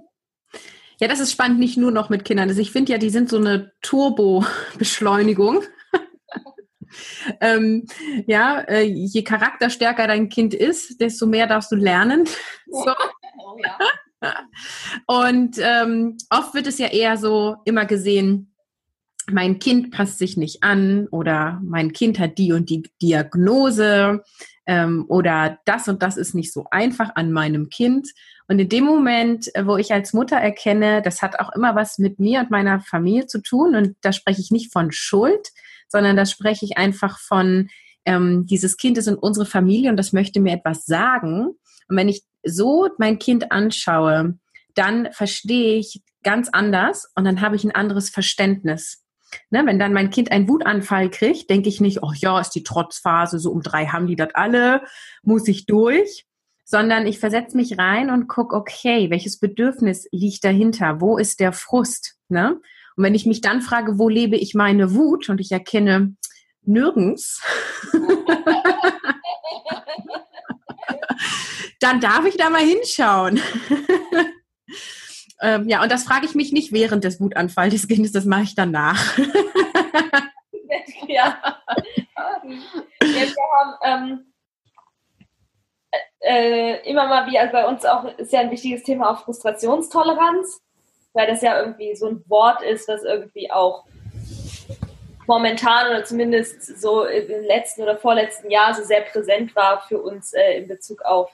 Ja, das ist spannend, nicht nur noch mit Kindern. Also ich finde ja, die sind so eine Turbo-Beschleunigung. ähm, ja, äh, je charakterstärker dein Kind ist, desto mehr darfst du lernen. So. Oh, ja. Und ähm, oft wird es ja eher so immer gesehen, mein Kind passt sich nicht an oder mein Kind hat die und die Diagnose ähm, oder das und das ist nicht so einfach an meinem Kind. Und in dem Moment, äh, wo ich als Mutter erkenne, das hat auch immer was mit mir und meiner Familie zu tun und da spreche ich nicht von Schuld, sondern da spreche ich einfach von, ähm, dieses Kind ist in unsere Familie und das möchte mir etwas sagen. Und wenn ich so mein Kind anschaue, dann verstehe ich ganz anders und dann habe ich ein anderes Verständnis. Ne, wenn dann mein Kind einen Wutanfall kriegt, denke ich nicht, oh ja, ist die Trotzphase, so um drei haben die das alle, muss ich durch, sondern ich versetze mich rein und gucke, okay, welches Bedürfnis liegt dahinter? Wo ist der Frust? Ne? Und wenn ich mich dann frage, wo lebe ich meine Wut und ich erkenne nirgends, dann darf ich da mal hinschauen. Ähm, ja, und das frage ich mich nicht während des Wutanfalls des Kindes, das mache ich danach. ja. ja. Wir haben ähm, äh, immer mal wie, also bei uns auch ist ja ein wichtiges Thema auch Frustrationstoleranz, weil das ja irgendwie so ein Wort ist, das irgendwie auch momentan oder zumindest so im letzten oder vorletzten Jahr so sehr präsent war für uns äh, in Bezug auf,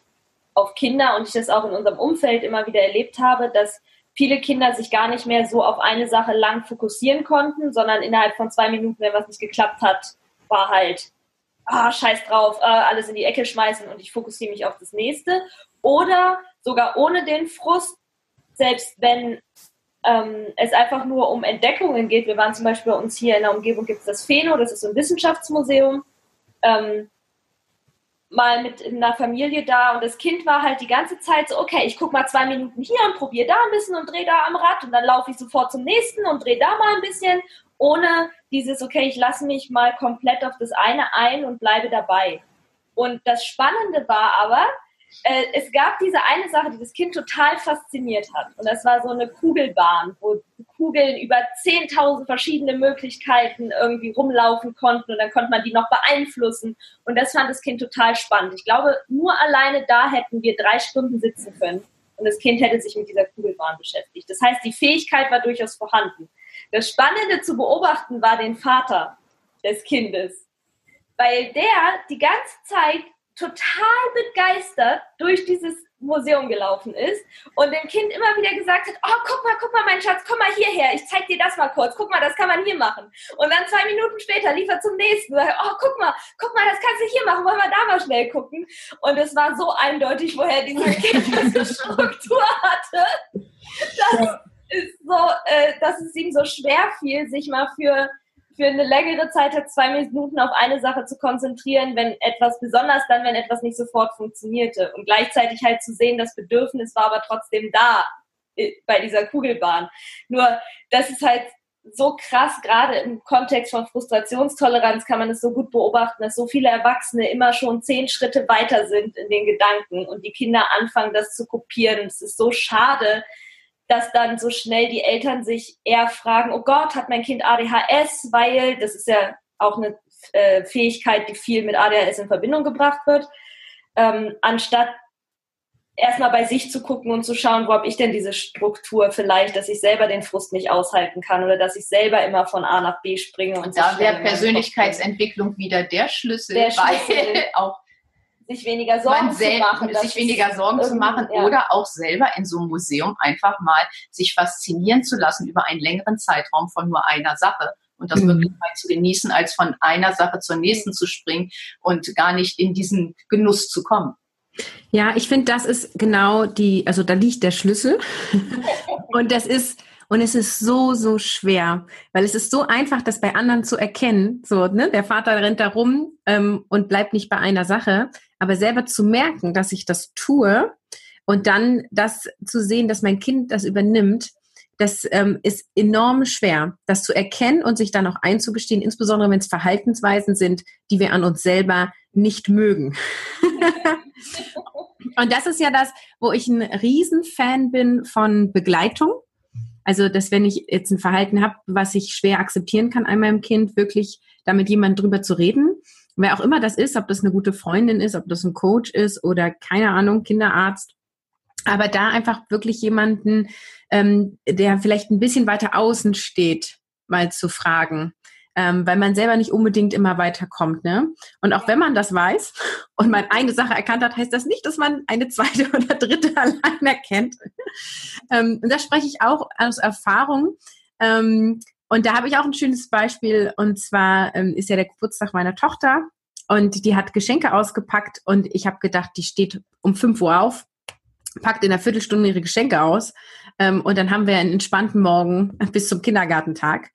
auf Kinder und ich das auch in unserem Umfeld immer wieder erlebt habe, dass viele Kinder sich gar nicht mehr so auf eine Sache lang fokussieren konnten, sondern innerhalb von zwei Minuten, wenn was nicht geklappt hat, war halt, ah, scheiß drauf, äh, alles in die Ecke schmeißen und ich fokussiere mich auf das nächste. Oder sogar ohne den Frust, selbst wenn ähm, es einfach nur um Entdeckungen geht. Wir waren zum Beispiel bei uns hier in der Umgebung gibt es das Pheno, das ist so ein Wissenschaftsmuseum. Ähm, mal mit einer Familie da und das Kind war halt die ganze Zeit so, okay, ich gucke mal zwei Minuten hier und probiere da ein bisschen und drehe da am Rad und dann laufe ich sofort zum nächsten und drehe da mal ein bisschen, ohne dieses, okay, ich lasse mich mal komplett auf das eine ein und bleibe dabei. Und das Spannende war aber, äh, es gab diese eine Sache, die das Kind total fasziniert hat. Und das war so eine Kugelbahn, wo Kugeln über 10.000 verschiedene Möglichkeiten irgendwie rumlaufen konnten und dann konnte man die noch beeinflussen. Und das fand das Kind total spannend. Ich glaube, nur alleine da hätten wir drei Stunden sitzen können und das Kind hätte sich mit dieser Kugelbahn beschäftigt. Das heißt, die Fähigkeit war durchaus vorhanden. Das Spannende zu beobachten war den Vater des Kindes, weil der die ganze Zeit total begeistert durch dieses Museum gelaufen ist und dem Kind immer wieder gesagt hat, oh, guck mal, guck mal, mein Schatz, komm mal hierher, ich zeig dir das mal kurz, guck mal, das kann man hier machen. Und dann zwei Minuten später lief er zum nächsten, oh, guck mal, guck mal, das kannst du hier machen, wollen wir da mal schnell gucken. Und es war so eindeutig, woher dieses Kind diese Struktur hatte, dass ist so, äh, dass es ihm so schwer fiel, sich mal für für eine längere Zeit hat zwei Minuten auf eine Sache zu konzentrieren, wenn etwas, besonders dann, wenn etwas nicht sofort funktionierte. Und gleichzeitig halt zu sehen, das Bedürfnis war aber trotzdem da äh, bei dieser Kugelbahn. Nur, das ist halt so krass, gerade im Kontext von Frustrationstoleranz kann man es so gut beobachten, dass so viele Erwachsene immer schon zehn Schritte weiter sind in den Gedanken und die Kinder anfangen, das zu kopieren. Es ist so schade, dass dann so schnell die Eltern sich eher fragen, oh Gott, hat mein Kind ADHS, weil das ist ja auch eine äh, Fähigkeit, die viel mit ADHS in Verbindung gebracht wird, ähm, anstatt erstmal bei sich zu gucken und zu schauen, wo habe ich denn diese Struktur vielleicht, dass ich selber den Frust nicht aushalten kann oder dass ich selber immer von A nach B springe. Und, und da wäre Persönlichkeitsentwicklung wieder der Schlüssel, der Schlüssel. weil auch sich weniger Sorgen zu machen. Sich weniger Sorgen zu machen ja. oder auch selber in so einem Museum einfach mal sich faszinieren zu lassen über einen längeren Zeitraum von nur einer Sache und das mhm. wirklich mal zu genießen, als von einer Sache zur nächsten zu springen und gar nicht in diesen Genuss zu kommen. Ja, ich finde, das ist genau die, also da liegt der Schlüssel. und das ist, und es ist so, so schwer, weil es ist so einfach, das bei anderen zu erkennen. So, ne, der Vater rennt da rum ähm, und bleibt nicht bei einer Sache. Aber selber zu merken, dass ich das tue und dann das zu sehen, dass mein Kind das übernimmt, das ähm, ist enorm schwer, das zu erkennen und sich dann auch einzugestehen, insbesondere wenn es Verhaltensweisen sind, die wir an uns selber nicht mögen. und das ist ja das, wo ich ein Riesenfan bin von Begleitung. Also, dass wenn ich jetzt ein Verhalten habe, was ich schwer akzeptieren kann an meinem Kind, wirklich damit jemand drüber zu reden wer auch immer das ist, ob das eine gute Freundin ist, ob das ein Coach ist oder keine Ahnung, Kinderarzt. Aber da einfach wirklich jemanden, ähm, der vielleicht ein bisschen weiter außen steht, mal zu fragen. Ähm, weil man selber nicht unbedingt immer weiterkommt. Ne? Und auch wenn man das weiß und man eine Sache erkannt hat, heißt das nicht, dass man eine zweite oder dritte allein erkennt. Ähm, und da spreche ich auch aus Erfahrung. Ähm, und da habe ich auch ein schönes Beispiel. Und zwar ähm, ist ja der Geburtstag meiner Tochter und die hat Geschenke ausgepackt und ich habe gedacht, die steht um 5 Uhr auf, packt in einer Viertelstunde ihre Geschenke aus ähm, und dann haben wir einen entspannten Morgen bis zum Kindergartentag,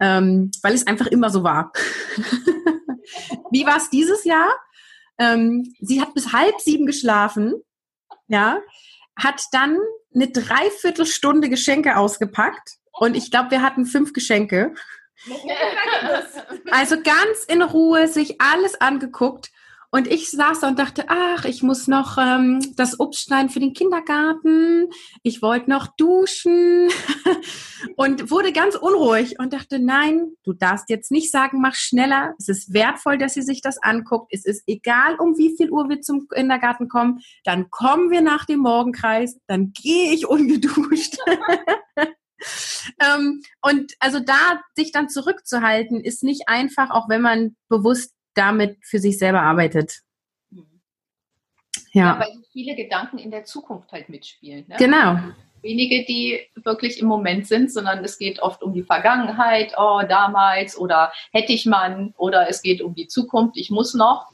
ähm, weil es einfach immer so war. Wie war es dieses Jahr? Ähm, sie hat bis halb sieben geschlafen, ja, hat dann eine Dreiviertelstunde Geschenke ausgepackt und ich glaube, wir hatten fünf Geschenke. Also ganz in Ruhe sich alles angeguckt. Und ich saß da und dachte, ach, ich muss noch ähm, das Obst schneiden für den Kindergarten. Ich wollte noch duschen und wurde ganz unruhig und dachte, nein, du darfst jetzt nicht sagen, mach schneller. Es ist wertvoll, dass sie sich das anguckt. Es ist egal, um wie viel Uhr wir zum Kindergarten kommen. Dann kommen wir nach dem Morgenkreis. Dann gehe ich ungeduscht. ähm, und also da sich dann zurückzuhalten, ist nicht einfach, auch wenn man bewusst damit für sich selber arbeitet. Ja, ja weil viele Gedanken in der Zukunft halt mitspielen. Ne? Genau. Wenige, die wirklich im Moment sind, sondern es geht oft um die Vergangenheit, oh, damals oder hätte ich man oder es geht um die Zukunft, ich muss noch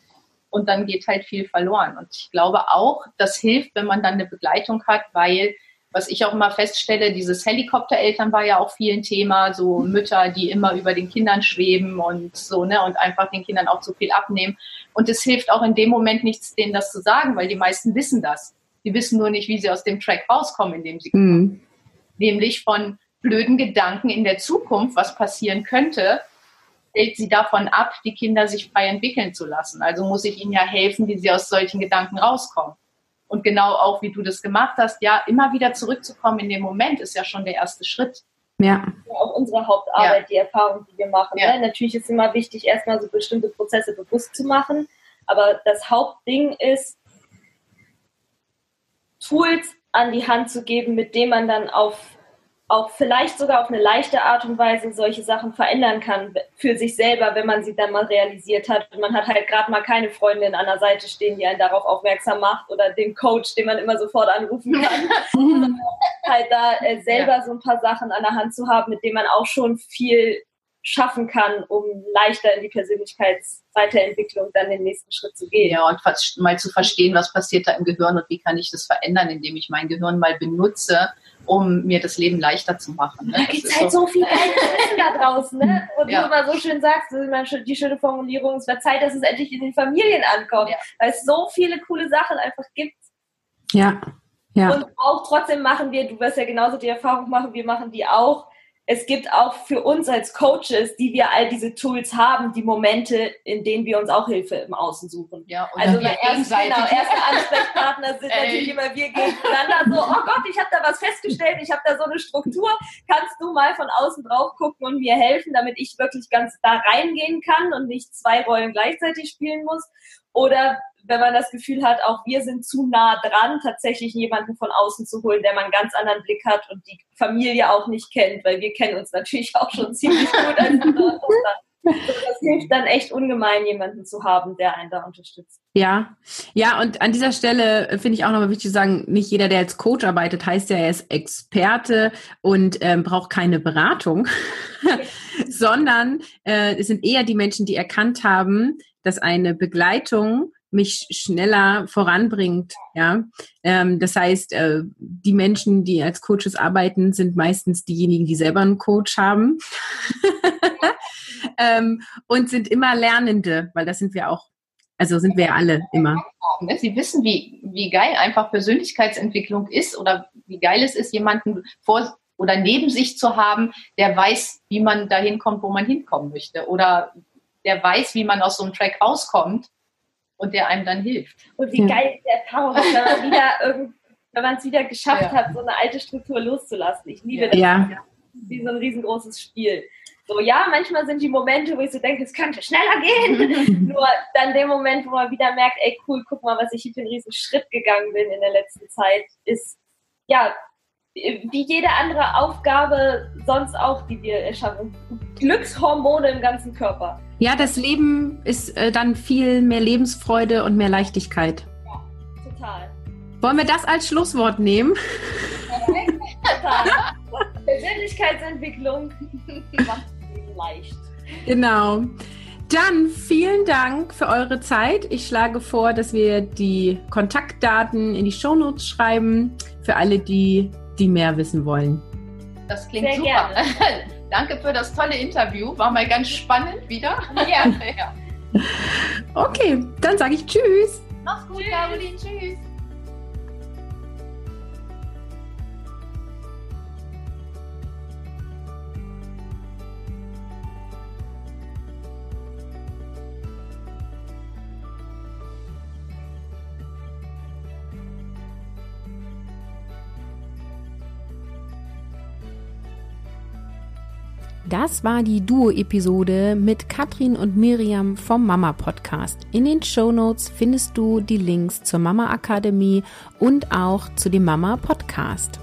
und dann geht halt viel verloren. Und ich glaube auch, das hilft, wenn man dann eine Begleitung hat, weil was ich auch immer feststelle, dieses Helikoptereltern war ja auch viel ein Thema, so Mütter, die immer über den Kindern schweben und so, ne, und einfach den Kindern auch zu viel abnehmen. Und es hilft auch in dem Moment nichts, denen das zu sagen, weil die meisten wissen das. Die wissen nur nicht, wie sie aus dem Track rauskommen, in dem sie kommen. Mhm. Nämlich von blöden Gedanken in der Zukunft, was passieren könnte, hält sie davon ab, die Kinder sich frei entwickeln zu lassen. Also muss ich ihnen ja helfen, wie sie aus solchen Gedanken rauskommen. Und genau auch, wie du das gemacht hast, ja, immer wieder zurückzukommen in den Moment ist ja schon der erste Schritt. Ja. Auch unsere Hauptarbeit, ja. die Erfahrung, die wir machen. Ja. Ne? Natürlich ist immer wichtig, erstmal so bestimmte Prozesse bewusst zu machen. Aber das Hauptding ist, Tools an die Hand zu geben, mit denen man dann auf auch vielleicht sogar auf eine leichte Art und Weise solche Sachen verändern kann für sich selber, wenn man sie dann mal realisiert hat. Und man hat halt gerade mal keine Freundin an der Seite stehen, die einen darauf aufmerksam macht oder den Coach, den man immer sofort anrufen kann. halt da äh, selber ja. so ein paar Sachen an der Hand zu haben, mit denen man auch schon viel schaffen kann, um leichter in die Persönlichkeitsweiterentwicklung dann den nächsten Schritt zu gehen. Ja, und mal zu verstehen, was passiert da im Gehirn und wie kann ich das verändern, indem ich mein Gehirn mal benutze, um mir das Leben leichter zu machen. Ne? Da gibt es halt so, so viel Wissen da draußen. Ne? Und ja. du immer so schön sagst, die schöne Formulierung, es wird Zeit, dass es endlich in den Familien ankommt, ja. weil es so viele coole Sachen einfach gibt. Ja. ja. Und auch trotzdem machen wir, du wirst ja genauso die Erfahrung machen, wir machen die auch, es gibt auch für uns als Coaches, die wir all diese Tools haben, die Momente, in denen wir uns auch Hilfe im Außen suchen. Ja, also der erste, genau, erste Ansprechpartner sind natürlich immer wir gegeneinander so, oh Gott, ich habe da was festgestellt, ich habe da so eine Struktur, kannst du mal von außen drauf gucken und mir helfen, damit ich wirklich ganz da reingehen kann und nicht zwei Rollen gleichzeitig spielen muss? Oder wenn man das Gefühl hat, auch wir sind zu nah dran, tatsächlich jemanden von außen zu holen, der mal einen ganz anderen Blick hat und die Familie auch nicht kennt, weil wir kennen uns natürlich auch schon ziemlich gut. Als das hilft dann echt ungemein, jemanden zu haben, der einen da unterstützt. Ja, ja, und an dieser Stelle finde ich auch nochmal wichtig zu sagen, nicht jeder, der als Coach arbeitet, heißt ja, er ist Experte und ähm, braucht keine Beratung, sondern äh, es sind eher die Menschen, die erkannt haben, dass eine Begleitung mich schneller voranbringt. Ja, ähm, das heißt, äh, die Menschen, die als Coaches arbeiten, sind meistens diejenigen, die selber einen Coach haben ähm, und sind immer Lernende, weil das sind wir auch. Also sind wir alle immer. Sie wissen, wie, wie geil einfach Persönlichkeitsentwicklung ist oder wie geil es ist, jemanden vor oder neben sich zu haben, der weiß, wie man dahin kommt, wo man hinkommen möchte oder der weiß, wie man aus so einem Track rauskommt und der einem dann hilft. Und wie ja. geil diese Erfahrung ist, wenn man wieder irgend, wenn man es wieder geschafft ja. hat, so eine alte Struktur loszulassen. Ich liebe das. Ja. Wie so ein riesengroßes Spiel. So, ja, manchmal sind die Momente, wo ich so denke, es könnte schneller gehen. Nur dann der Moment, wo man wieder merkt, ey, cool, guck mal, was ich hier für einen riesen Schritt gegangen bin in der letzten Zeit, ist, ja, wie jede andere Aufgabe sonst auch, die wir erschaffen. Glückshormone im ganzen Körper. Ja, das Leben ist äh, dann viel mehr Lebensfreude und mehr Leichtigkeit. Ja, total. Wollen wir das als Schlusswort nehmen? total. Persönlichkeitsentwicklung macht Leben leicht. Genau. Dann vielen Dank für eure Zeit. Ich schlage vor, dass wir die Kontaktdaten in die Shownotes schreiben für alle, die die mehr wissen wollen. Das klingt Sehr super. Danke für das tolle Interview. War mal ganz spannend wieder. Ja. ja. Okay, dann sage ich Tschüss. Mach's gut, Caroline. Tschüss. Das war die Duo-Episode mit Katrin und Miriam vom Mama Podcast. In den Show Notes findest du die Links zur Mama Akademie und auch zu dem Mama Podcast.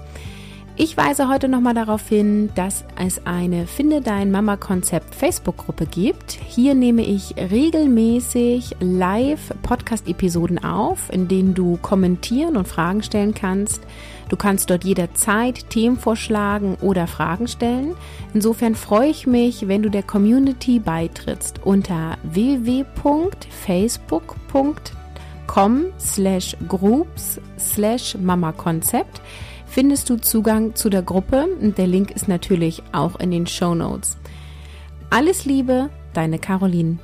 Ich weise heute nochmal darauf hin, dass es eine Finde dein Mama Konzept Facebook-Gruppe gibt. Hier nehme ich regelmäßig live Podcast-Episoden auf, in denen du kommentieren und Fragen stellen kannst. Du kannst dort jederzeit Themen vorschlagen oder Fragen stellen. Insofern freue ich mich, wenn du der Community beitrittst unter www.facebook.com slash groups slash mama konzept findest du Zugang zu der Gruppe der Link ist natürlich auch in den Show Notes. Alles Liebe, deine Caroline.